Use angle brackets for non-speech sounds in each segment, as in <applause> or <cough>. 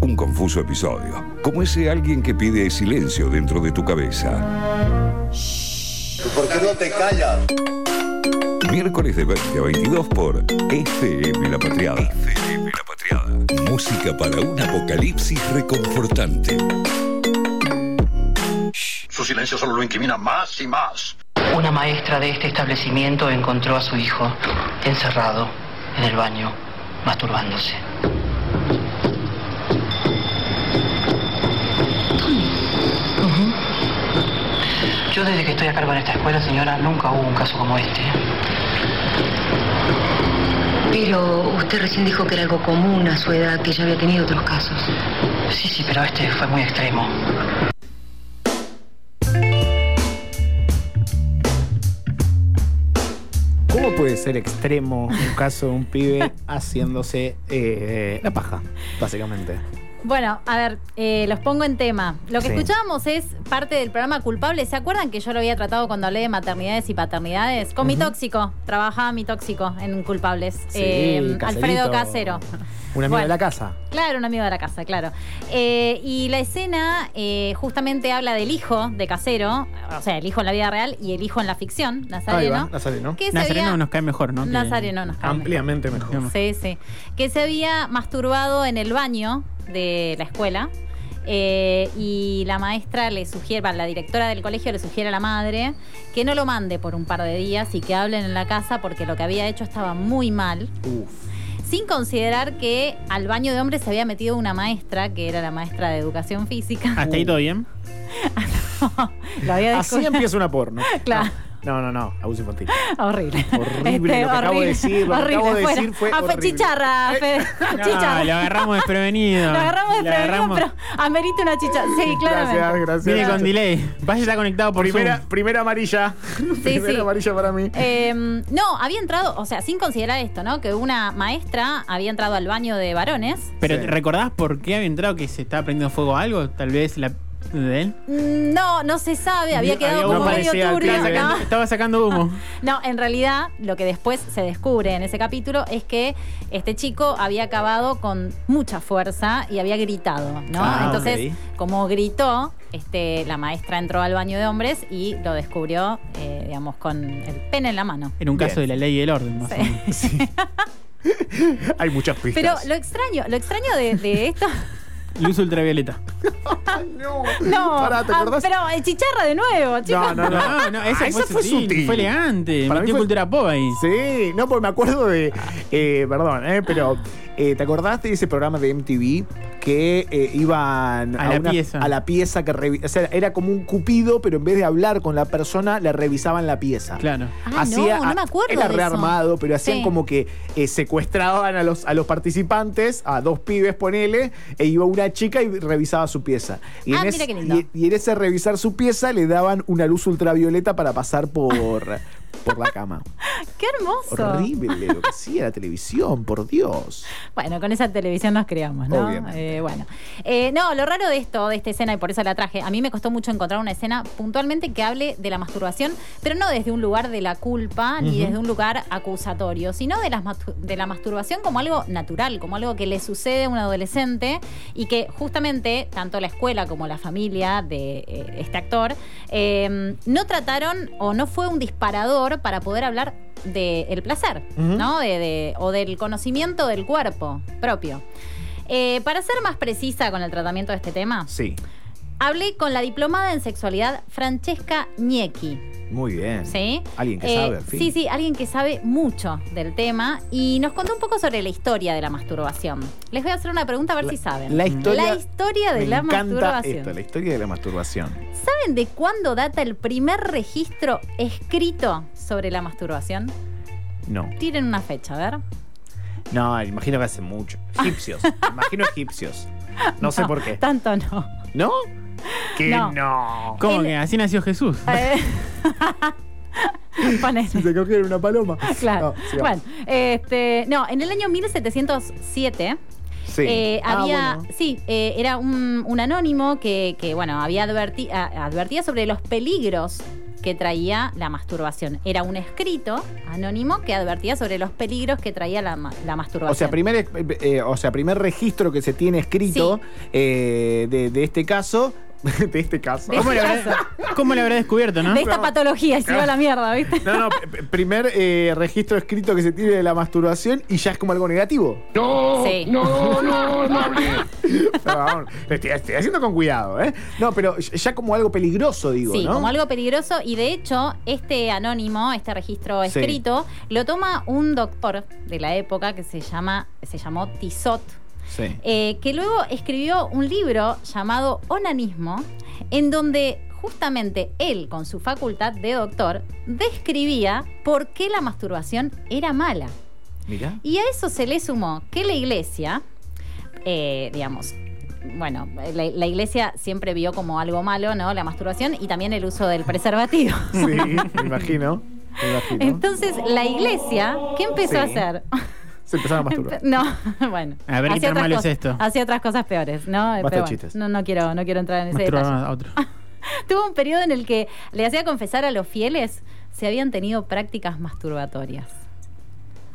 un confuso episodio, como ese alguien que pide silencio dentro de tu cabeza. ¿Por qué no te callas? Miércoles de 20 a 22 por FM La Patriada. FM La Patriada. Música para un apocalipsis reconfortante. Su silencio solo lo incrimina más y más. Una maestra de este establecimiento encontró a su hijo encerrado en el baño, masturbándose. Yo desde que estoy a cargo de esta escuela, señora, nunca hubo un caso como este. Pero usted recién dijo que era algo común a su edad, que ya había tenido otros casos. Sí, sí, pero este fue muy extremo. ¿Cómo puede ser extremo un caso de un pibe haciéndose eh, la paja, básicamente? Bueno, a ver, eh, los pongo en tema. Lo que Sí. escuchábamos es parte del programa Culpable. ¿Se acuerdan que yo lo había tratado cuando hablé de maternidades y paternidades? Con mi tóxico. Trabajaba mi tóxico en Culpables. Sí, Eh. Alfredo Casero. Un amigo Bueno. de la casa. Claro, un amigo de la casa, claro. Eh, y la escena eh, justamente habla del hijo de Casero, o sea, el hijo en la vida real y el hijo en la ficción, Ahí Nazareno. va, Nazareno. Que se Nazareno había- nos cae mejor, ¿no? Nazareno nos cae mejor. Ampliamente mejor. Sí, sí. Que se había masturbado en el baño de la escuela. eh, y la maestra le sugiere, la directora del colegio le sugiere a la madre que no lo mande por un par de días y que hablen en la casa porque lo que había hecho estaba muy mal. Uf. Sin considerar que al baño de hombres se había metido una maestra, que era la maestra de educación física. ¿Hasta ahí todo bien? <laughs> lo había Así empieza una porno. Claro. No, no, no, abuso infantil. <laughs> Horrible. Este, Horrible lo que acabo de decir, lo que horrible, acabo de decir fue Ah, horrible. chicharra, Fede. <laughs> No, chicharra. lo agarramos desprevenido. Lo agarramos de Lo prevenido, agarramos- pero amerita una chicha. Sí, claramente. Gracias, gracias. Viene con delay. Vaya está conectado por Primera, Zoom. primera amarilla. <laughs> primera sí. amarilla para mí. Eh, no, había entrado, o sea, sin considerar esto, ¿no? Que una maestra había entrado al baño de varones. Pero Sí. ¿recordás por qué había entrado que se estaba prendiendo fuego a algo? Tal vez la de él. Mm, No, no se sabe, había Había quedado uno como medio turbio. pibe. ¿no? Estaba sacando humo. <laughs> No, en realidad lo que después se descubre en ese capítulo es que este chico había acabado con mucha fuerza y había gritado, ¿no? Ah, Entonces, como gritó, este, la maestra entró al baño de hombres y lo descubrió, eh, digamos, con el pene en la mano. Era un Bien. caso de la ley y el orden, más o menos. Sí. <laughs> <laughs> Hay muchas pistas. Pero lo extraño, lo extraño de, de esto. Luz ultravioleta. no. No, Pará, ¿te ah, acordás? pero eh, chicharra de nuevo, chicos. No, no, no. No, no, esa Ah, fue, esa fue sutil, sutil. Fue elegante. Para mí fue- cultura pop ahí. Sí, no, porque me acuerdo de. eh, perdón, eh, pero. Eh, ¿Te acordás de ese programa de MTV que eh, iban A la pieza. A la pieza que revi- O sea, era como un cupido, pero en vez de hablar con la persona, le revisaban la pieza. Claro. Ah, no, no me acuerdo Era de eso. rearmado, pero hacían Sí. como que eh, secuestraban a los, a los participantes, a dos pibes, ponele, e iba una chica y revisaba su pieza. Y, Ah, en, mira ese- qué lindo. y- y en ese revisar su pieza le daban una luz ultravioleta para pasar por, <laughs> por la cama. <laughs> Qué hermoso. Horrible lo que hacía la televisión, por Dios. Bueno, con esa televisión nos criamos, ¿no? Eh, bueno. Eh, no, lo raro de esto, de esta escena, y por eso la traje, a mí me costó mucho encontrar una escena puntualmente que hable de la masturbación, pero no desde un lugar de la culpa ni desde un lugar acusatorio, sino de la, de la masturbación como algo natural, como algo que le sucede a un adolescente y que justamente tanto la escuela como la familia de eh, este actor eh, no trataron o no fue un disparador para poder hablar del placer. ¿no? De, de- o del conocimiento del cuerpo propio. Eh, para ser más precisa con el tratamiento de este tema, Sí, hablé con la diplomada en sexualidad Francesca Niecki. muy bien. ¿Sí? Alguien que Eh, sabe, al fin. Sí, sí, alguien que sabe mucho del tema y nos contó un poco sobre la historia de la masturbación. Les voy a hacer una pregunta a ver La- si saben. La historia, La historia de me la encanta masturbación. esto, la historia de la masturbación. ¿Saben de cuándo data el primer registro escrito sobre la masturbación? No. Tiren una fecha, a ver. No, imagino que hace mucho. Egipcios. <laughs> imagino egipcios. No, sé por qué. Tanto no. ¿No? Que No. no. ¿Cómo El- que así nació Jesús? <laughs> Eh, <laughs> Ponele. Se cogieron una paloma. Claro. No, sigamos. bueno, este, no, en el año 1707 Sí. eh, Ah, había, bueno. sí, eh, era un, un anónimo que, que, bueno, había adverti- a- advertía sobre los peligros que traía la masturbación. Era un escrito anónimo que advertía sobre los peligros que traía la, ma- la masturbación. O sea, primer, eh, eh, o sea, primer registro que se tiene escrito eh, de, de este caso. <laughs> De este caso. ¿Cómo le este habrá, cómo le habrá descubierto, no? de esta patología y se iba a la mierda, ¿viste? No, no, primer eh, registro escrito que se tiene de la masturbación y ya es como algo negativo. No, Sí. no, no, no hablé. <laughs> No, estoy, estoy haciendo con cuidado, ¿eh? No, pero ya como algo peligroso, digo, Sí, ¿no? como algo peligroso. Y de hecho, este anónimo, este registro Sí. escrito, lo toma un doctor de la época que se llama, se llamó Tissot, Sí. eh, que luego escribió un libro llamado Onanismo, en donde justamente él, con su facultad de doctor, describía por qué la masturbación era mala. Mira. Y a eso se le sumó que la iglesia, eh, digamos, bueno, la, la iglesia siempre vio como algo malo, ¿no? La masturbación y también el uso del preservativo. Sí, me imagino. Me imagino. Entonces, la iglesia, ¿qué empezó Sí. a hacer? Se empezaron a masturbar. No, <laughs> bueno. A ver, ¿qué hacía tan malo es cosas- esto? Hacía otras cosas peores, ¿no? Basta Pero bueno, no, no quiero, no quiero entrar en ese Masturbar detalle. a otro. <laughs> Tuvo un periodo en el que le hacía confesar a los fieles si habían tenido prácticas masturbatorias.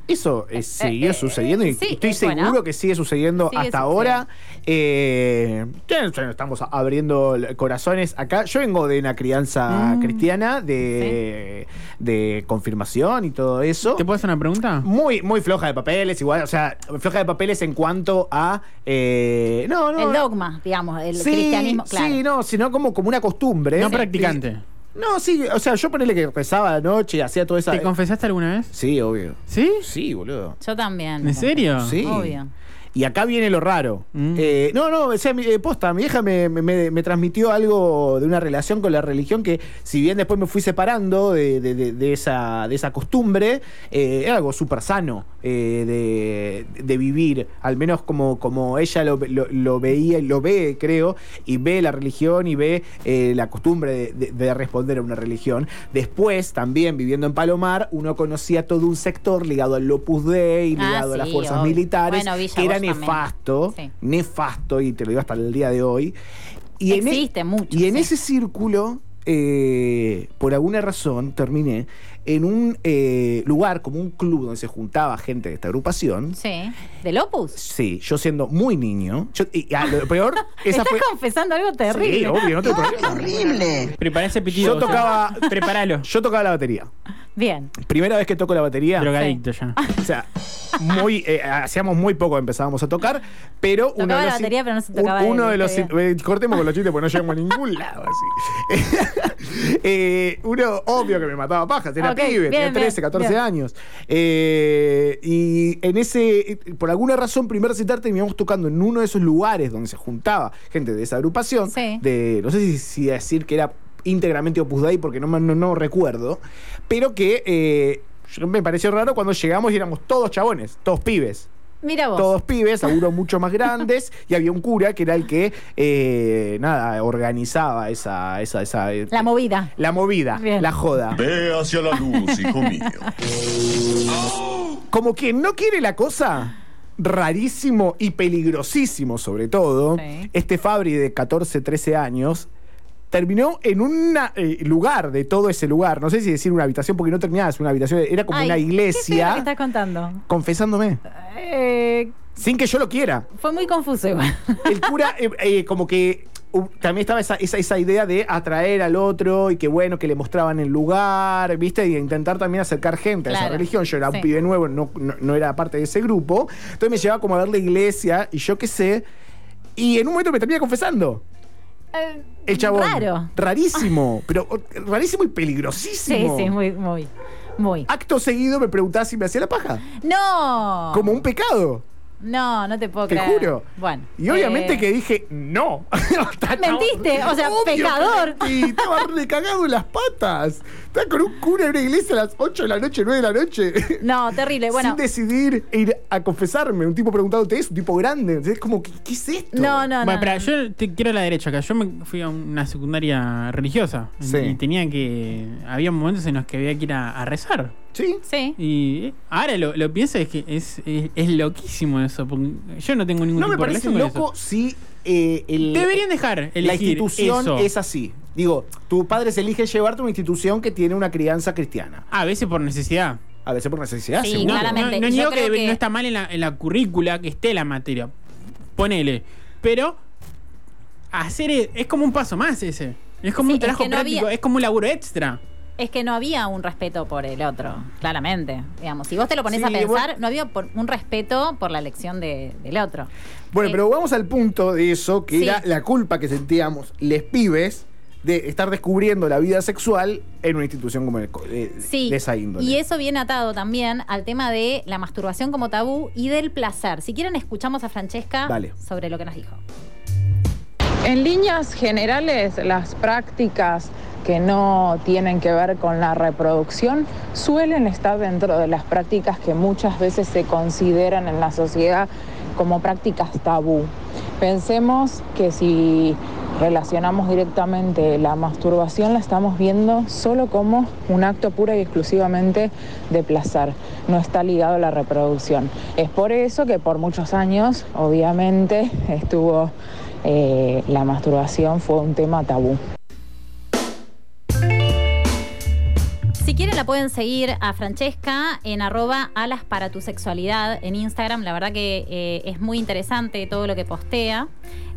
Eso eh, siguió eh, sucediendo y sí, estoy eh, bueno. seguro que sigue sucediendo Sigue hasta sucediendo. ahora. Eh, ya ya estamos abriendo corazones acá. Yo vengo de una crianza Mm. cristiana, de, de confirmación y todo eso. ¿Te puedo hacer una pregunta? Muy, muy floja de papeles, igual, o sea, floja de papeles en cuanto a. eh, no, no. el dogma, digamos, el sí, cristianismo, claro. Sí, no, sino como, como una costumbre. No practicante. No, sí, o sea, yo ponele que rezaba la noche y hacía toda esa. ¿Te confesaste alguna vez? Sí, obvio. ¿Sí? Sí, boludo. Yo también. ¿En serio? Sí. Obvio. Y acá viene lo raro. Mm. Eh, no, no, o sea, mi, eh, posta, mi hija me, me- transmitió algo de una relación con la religión que, si bien después me fui separando de, de- de- de esa, de esa costumbre, eh, era algo súper sano eh, de, de vivir, al menos como, como ella lo, lo- lo veía y lo ve, creo, y ve la religión y ve eh, la costumbre de, de- de responder a una religión. Después, también viviendo en Palomar, uno conocía todo un sector ligado al Opus Dei, Ah, ligado a las fuerzas obvio. militares, Bueno, Villa que era Bosch también. Nefasto, Sí. nefasto, y te lo digo hasta el día de hoy. Y en e- mucho, Y en sí. ese círculo, eh, por alguna razón, terminé en un eh, lugar como un club donde se juntaba gente de esta agrupación. Sí. ¿Del Opus? Sí, yo siendo muy niño. yo- y, ah, lo peor, <laughs> esa Estás fue. confesando algo terrible. Sí, obvio, no te <laughs> Prepara ese pitido. Yo tocaba. Prepáralo. Yo tocaba la batería. Bien. Primera vez que toco la batería. Drogadicto ya. <laughs> O sea, muy, eh, hacíamos muy poco, empezábamos a tocar, pero uno Tocaba de la los, batería, pero no se un- tocaba uno de los eh, cortemos con los chistes porque no llegamos a ningún <laughs> lado así. <laughs> Eh, uno, obvio que me mataba pajas, era Ok, pibe, tenía bien, 13, bien, 14 bien. años. Eh, y en ese, por alguna razón, primer recital terminamos tocando en uno de esos lugares donde se juntaba gente de esa agrupación, Sí. de, no sé si, si decir que era íntegramente Opus Dei porque no, no, no recuerdo, pero que eh, me pareció raro cuando llegamos y éramos todos chabones, todos pibes. Mira vos. Todos pibes, algunos mucho más grandes, <laughs> y había un cura que era el que, eh, nada, organizaba esa, esa, esa eh, La movida. la movida, Bien. la joda. Ve hacia la luz, hijo mío. <laughs> Como quien no quiere la cosa, rarísimo y peligrosísimo sobre todo, Sí. este Fabri de 14, 13 años terminó en un lugar de todo ese lugar, no sé si decir una habitación porque no terminaba, es una habitación, era como Ay, una ¿Qué iglesia, que estás contando? confesándome, Eh, sin que yo lo quiera. fue muy confuso igual. El cura, eh, eh, como que uh, también estaba esa, esa, esa idea de atraer al otro y que bueno, que le mostraban el lugar, ¿viste? Y intentar también acercar gente a esa religión. Yo era sí. un pibe nuevo, no, no, no era parte de ese grupo. Entonces me llevaba como a ver la iglesia y yo qué sé. Y en un momento me termina confesando. El chabón. Raro. Rarísimo, pero rarísimo y Sí, peligrosísimo. sí, muy, muy. Muy. Acto seguido me preguntaba si me hacía la paja. No. Como un pecado. No, no te puedo Te creer. juro. Bueno. Y obviamente eh, que dije, no. <laughs> Mentiste, o sea, Obvio pecador. mentí, estaba recagado en las patas. Estaba con un cura en una iglesia a las 8 de la noche, 9 de la noche. <laughs> No, terrible. Bueno. Sin decidir ir a confesarme. Un tipo preguntándote eso, un tipo grande. Es como, ¿qué, qué es esto? No, no, Bueno, no. espera, yo te quiero a la derecha acá. Yo me fui a una secundaria religiosa. Sí. Y tenía que. Había momentos en los que había que ir a, a rezar. Sí. Sí. Y ahora lo, lo pienso es que es, es, es loquísimo eso. porque yo no tengo ningún No me tipo de parece con loco eso. si eh, el- Deberían dejar elegir la institución eso. es así. Digo, tu padre se elige llevarte a una institución que tiene una crianza cristiana. A veces por necesidad. A veces por necesidad, Sí, seguro. Claramente. no, no que, que- no está mal en la, en la currícula que esté la materia. Ponele. Pero hacer e- es como un paso más ese. Es como Sí, un es trabajo que no práctico, había- es como un laburo extra. Es que no había un respeto por el otro, claramente. Digamos, si vos te lo pones Sí, a pensar, bueno. no había por- un respeto por la elección de- del otro. Bueno, Eh, pero vamos al punto de eso, que Sí. era la culpa que sentíamos les pibes de estar descubriendo la vida sexual en una institución como el, de, Sí, de esa índole. y eso viene atado también al tema de la masturbación como tabú y del placer. Si quieren, escuchamos a Francesca Dale. sobre lo que nos dijo. En líneas generales, las prácticas que no tienen que ver con la reproducción suelen estar dentro de las prácticas que muchas veces se consideran en la sociedad como prácticas tabú. Pensemos que si relacionamos directamente la masturbación, la estamos viendo solo como un acto pura y exclusivamente de placer, no está ligado a la reproducción. Es por eso que por muchos años, obviamente, estuvo eh, la masturbación fue un tema tabú. La pueden seguir a Francesca en arroba alas para tu sexualidad en Instagram. La verdad que eh, es muy interesante todo lo que postea.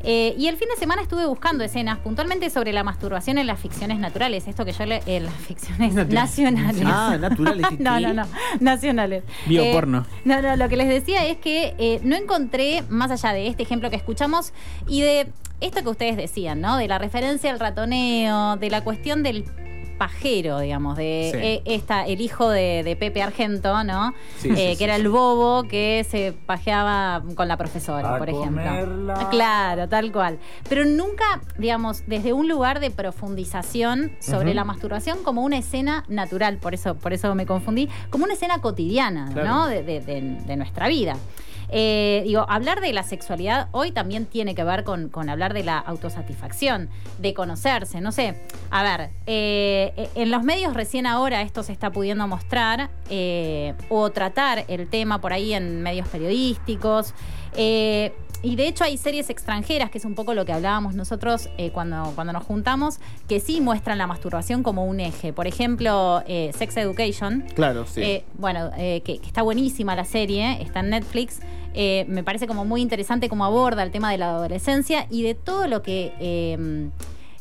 Eh, y el fin de semana estuve buscando escenas puntualmente sobre la masturbación en las ficciones naturales. Esto que yo le... En las ficciones nacionales. Ah, naturales. <laughs> ¿y no, no, no. Nacionales. Bioporno. Eh, no, no, lo que les decía es que eh, no encontré, más allá de este ejemplo que escuchamos, y de esto que ustedes decían, ¿no? De la referencia al ratoneo, de la cuestión del pajero, digamos, de Sí. eh, esta, el hijo de, de Pepe Argento, ¿no? Sí, Eh, sí, que sí, era sí. el bobo que se pajeaba con la profesora, A por ejemplo. comerla. Ah, Claro, tal cual. Pero nunca, digamos, desde un lugar de profundización sobre la masturbación como una escena natural, por eso, por eso me confundí, como una escena cotidiana, Claro. ¿no? De, de- de- de nuestra vida. Eh, digo, hablar de la sexualidad hoy también tiene que ver con, con hablar de la autosatisfacción, de conocerse, no sé. A ver, eh, en los medios recién ahora esto se está pudiendo mostrar eh, o tratar el tema por ahí en medios periodísticos. Eh, y de hecho hay series extranjeras, que es un poco lo que hablábamos nosotros eh, cuando, cuando nos juntamos, que sí muestran la masturbación como un eje. Por ejemplo, eh, Sex Education, Claro, sí. eh, bueno, que, que está buenísima la serie, está en Netflix. Me parece como muy interesante cómo aborda el tema de la adolescencia y de todo lo que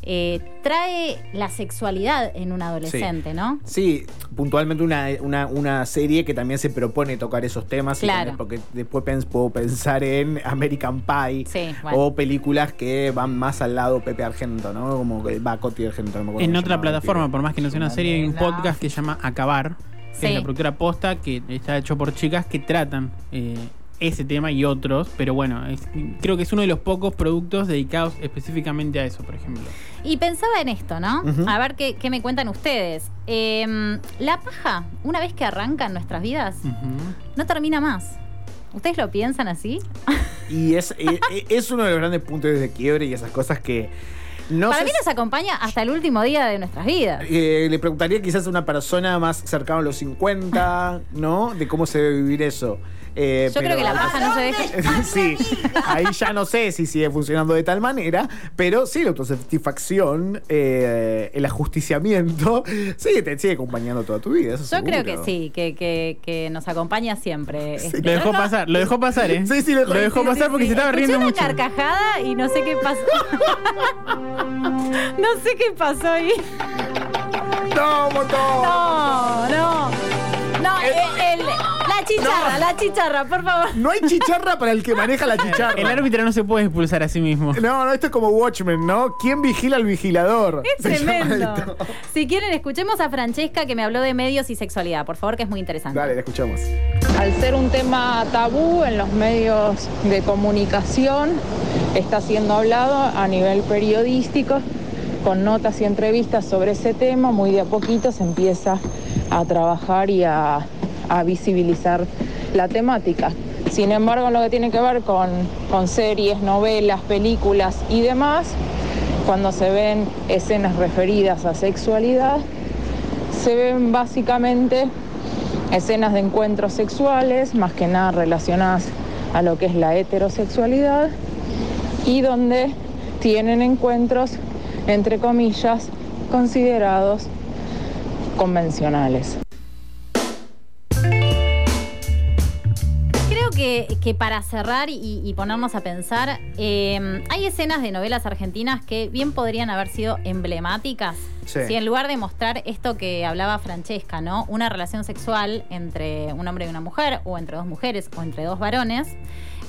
eh, trae la sexualidad en un adolescente, ¿no? Sí, puntualmente una, una, una serie que también se propone tocar esos temas. Claro. también- porque después pens- puedo pensar en <laughs> American Pie Sí, bueno. o películas que van más al lado Pepe Argento, ¿no? Como que va Coti Argento. no me acuerdo En otra plataforma, por más que no sea una serie, hay un podcast que se llama Acabar, que Sí. es la productora posta, que está hecho por chicas que tratan eh, ese tema y otros, pero bueno, es- creo que es uno de los pocos productos dedicados específicamente a eso, por ejemplo. Y pensaba en esto, ¿no? A ver qué, qué me cuentan ustedes. Eh, la paja, una vez que arranca en nuestras vidas, no termina más. ¿Ustedes lo piensan así? <laughs> Y es, es uno de los grandes puntos de quiebre y esas cosas que no Para sé mí nos acompaña hasta el último día de nuestras vidas. Eh, le preguntaría quizás a una persona más cercana a los 50, ¿no? De cómo se debe vivir eso. Eh, Yo creo que la paja no se deja. <laughs> sí, ahí ya no sé si sigue funcionando de tal manera, pero sí, la autosatisfacción, eh, el ajusticiamiento, <laughs> sí, te sigue acompañando toda tu vida. eso Yo creo que sí, que, que- que nos acompaña siempre. Sí. Este, Lo dejó pasar, lo dejó pasar, ¿eh? Sí, sí, lo dejó- lo dejó sí, pasar sí, porque sí. se estaba Escuché riendo una mucho. carcajada y no sé qué pasó. <laughs> no sé qué pasó ahí. ¡No, montón! No, no. No, eh, el- la chicharra, la chicharra, por favor. No hay chicharra para el que maneja la chicharra. El árbitro no se puede expulsar a sí mismo. No, no, esto es como Watchmen, ¿no? ¿Quién vigila al vigilador? Es tremendo. Si quieren, escuchemos a Francesca que me habló de medios y sexualidad, por favor, que es muy interesante. Dale, la escuchamos. Al ser un tema tabú en los medios de comunicación, está siendo hablado a nivel periodístico, con notas y entrevistas sobre ese tema, muy de a poquito se empieza a trabajar y a, a visibilizar la temática. Sin embargo, en lo que tiene que ver con, con series, novelas, películas y demás, cuando se ven escenas referidas a sexualidad, se ven básicamente escenas de encuentros sexuales, más que nada relacionadas a lo que es la heterosexualidad, y donde tienen encuentros, entre comillas, considerados convencionales. Que, que para cerrar y, y ponernos a pensar, eh, hay escenas de novelas argentinas que bien podrían haber sido emblemáticas. Sí. Si en lugar de mostrar esto que hablaba Francesca, ¿no? Una relación sexual entre un hombre y una mujer, o entre dos mujeres, o entre dos varones,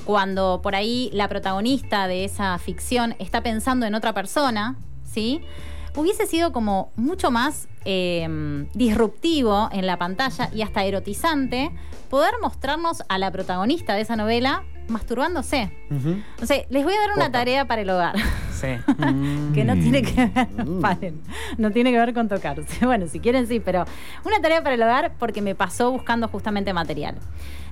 cuando por ahí la protagonista de esa ficción está pensando en otra persona, ¿sí? Hubiese sido como mucho más eh, disruptivo en la pantalla y hasta erotizante poder mostrarnos a la protagonista de esa novela masturbándose. Ujú. O sea, les voy a dar una tarea para el hogar. Sí. <laughs> que no tiene que ver, Mm. paren, no tiene que ver con tocarse. <laughs> Bueno, si quieren sí, pero una tarea para el hogar porque me pasó buscando justamente material.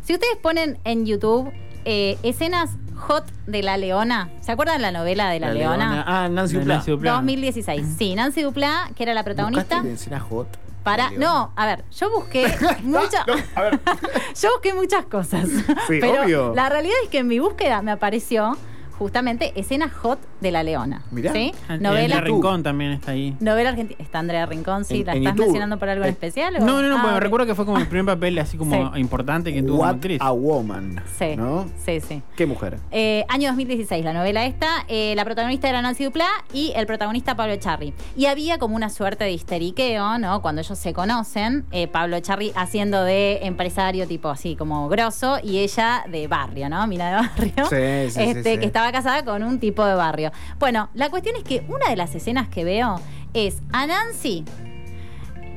Si ustedes ponen en YouTube eh, escenas hot de La Leona, ¿se acuerdan la novela de La, Leona? Ah, Nancy De Duplá. Nancy Duplá. 2016. Sí, Nancy Duplá, que era la protagonista. ¿Buscaste escena hot? Para, no, a ver, yo busqué <laughs> muchas, No, a ver. <laughs> yo busqué muchas cosas. Sí, pero obvio. la realidad es que en mi búsqueda me apareció justamente escena hot de la Leona. Mirá. ¿Sí? Andrea Novela, Rincón también está ahí. novela argentina. ¿Está Andrea Rincón? Sí, En- ¿la en estás YouTube. mencionando por algo en Eh, especial? o? No, no, no, Ah, ok. recuerdo que fue como el <laughs> primer papel así como Sí. importante que tuvo como actriz. a woman. Sí, ¿No? sí, sí. Qué mujer. Eh, año 2016, la novela esta. eh, la protagonista era Nancy Duplá y el protagonista Pablo Echarri. Y había como una suerte de histeriqueo, ¿no? Cuando ellos se conocen, eh, Pablo Echarri haciendo de empresario tipo así como grosso y ella de barrio, ¿no? Mina de barrio. Sí, sí, sí, este, sí. Que estaba casada con un tipo de barrio. Bueno, la cuestión es que una de las escenas que veo es a Nancy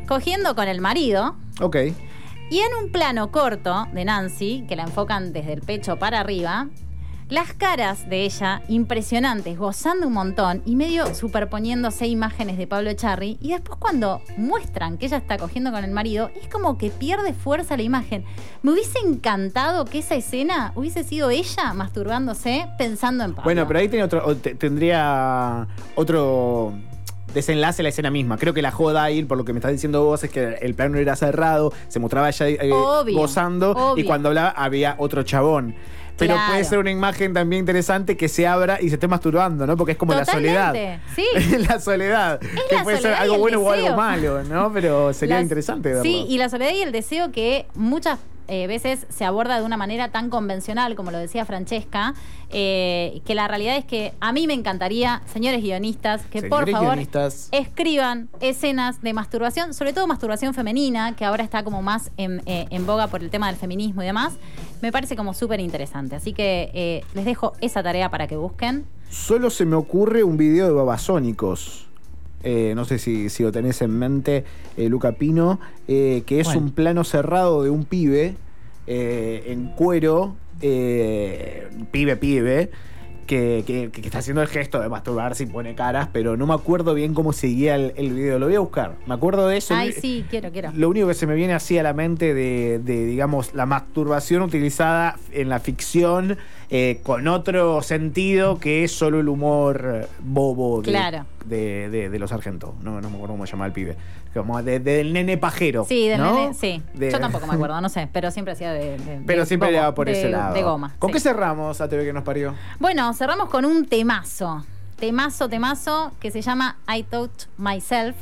cogiendo con el marido. Ok. Y en un plano corto de Nancy, que la enfocan desde el pecho para arriba, las caras de ella impresionantes, gozando un montón y medio superponiéndose imágenes de Pablo Echarri. Y después cuando muestran que ella está cogiendo con el marido, es como que pierde fuerza la imagen. Me hubiese encantado que esa escena hubiese sido ella masturbándose pensando en Pablo. Bueno, pero ahí otro, tendría otro desenlace la escena misma. Creo que la joda ahí, por lo que me estás diciendo vos, es que el plano era cerrado, se mostraba ella eh, Obvio, gozando obvio. y cuando hablaba había otro chabón. Pero Claro. puede ser una imagen también interesante que se abra y se esté masturbando, ¿no? Porque es como la soledad. Totalmente, sí. <laughs> la soledad. que la puede ser soledad algo bueno o algo malo, ¿no? Pero sería Las- interesante verlo. Sí, y la soledad y el deseo que muchas eh, veces se aborda de una manera tan convencional, como lo decía Francesca, eh, que la realidad es que a mí me encantaría, señores guionistas, que por favor guionistas. escriban escenas de masturbación, sobre todo masturbación femenina, que ahora está como más en, eh, en boga por el tema del feminismo y demás. Me parece como súper interesante. Así que eh, les dejo esa tarea para que busquen. Solo se me ocurre un video de babasónicos. Eh, no sé si, si lo tenés en mente, eh, Luca Pino, que es un plano cerrado de un pibe en cuero, pibe, pibe, que, que- que está haciendo el gesto de masturbarse y pone caras, pero no me acuerdo bien cómo seguía el, el video. Lo voy a buscar. Me acuerdo de eso. Ay, sí, quiero, quiero. Lo único que se me viene así a la mente de, de, digamos, la masturbación utilizada en la ficción eh, con otro sentido que es solo el humor bobo de, Claro. de, de- de los argentos. No, no me acuerdo cómo se llama el pibe. Como de- del nene pajero. Sí, del ¿no? nene, sí. Yo tampoco me acuerdo, no sé, pero siempre hacía de, Pero siempre por de- ese lado. De goma. ¿Con sí. qué cerramos a TV que nos parió? Bueno, cerramos con un temazo. Temazo, temazo, que se llama I Touch Myself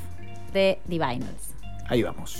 de Divinals. Ahí vamos.